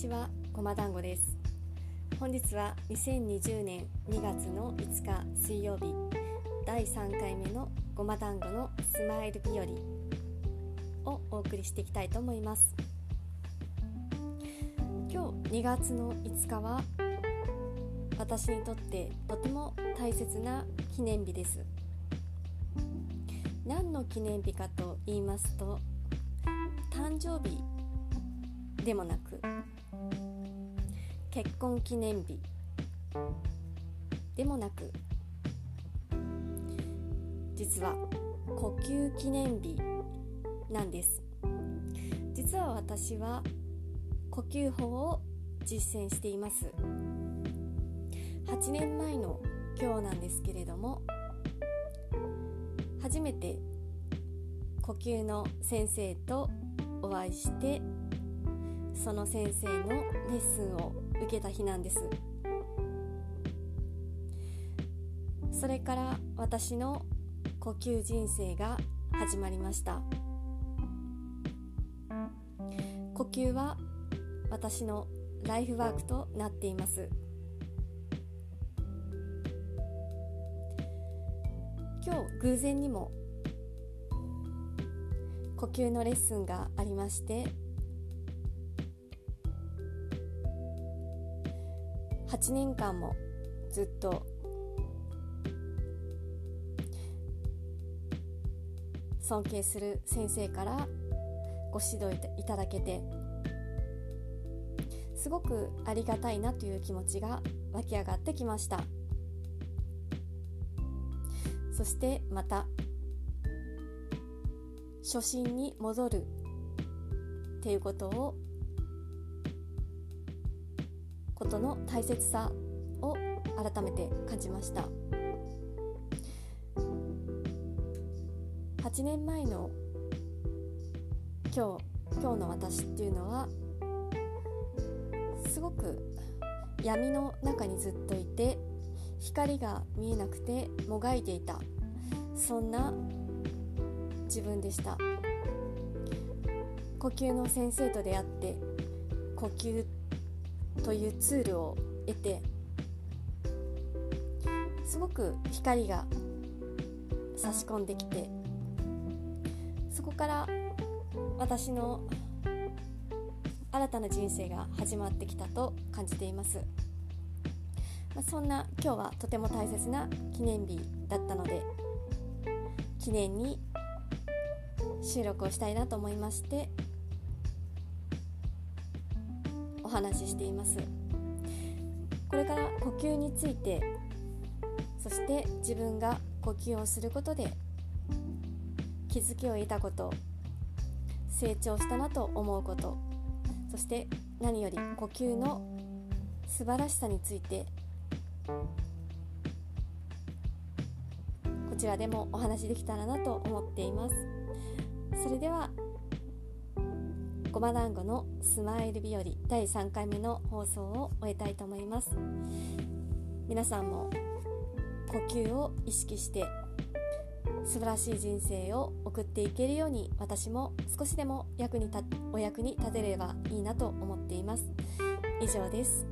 ちはごま団子です。本日は2020年2月の5日水曜日第3回目のごま団子のスマイル日和をお送りしていきたいと思います。今日2月の5日は私にとってとても大切な記念日です。何の記念日かと言いますと誕生日でもなく結婚記念日。でもなく実は呼吸記念日なんです。実は私は呼吸法を実践しています。8年前の今日なんですけれども初めて呼吸の先生とお会いしてその先生のレッスンを受けた日なんです。それから私の呼吸人生が始まりました。呼吸は私のライフワークとなっています。今日偶然にも呼吸のレッスンがありまして8年間もずっと尊敬する先生からご指導いただけてすごくありがたいなという気持ちが湧き上がってきました。そしてまた初心に戻るっていうことをことの大切さを改めて感じました。8年前の今日今日の私っていうのはすごく闇の中にずっといて光が見えなくてもがいていたそんな自分でした。呼吸の先生と出会って呼吸というツールを得てすごく光が差し込んできてそこから私の新たな人生が始まってきたと感じています、まあ、そんな今日はとても大切な記念日だったので記念に収録をしたいなと思いまして話ししています。これから呼吸についてそして自分が呼吸をすることで気づきを得たこと成長したなと思うことそして何より呼吸の素晴らしさについてこちらでもお話しできたらなと思っています。それではごま団子のスマイル日和第3回目の放送を終えたいと思います。皆さんも呼吸を意識して素晴らしい人生を送っていけるように私も少しでも役に立お役に立てればいいなと思っています。以上です。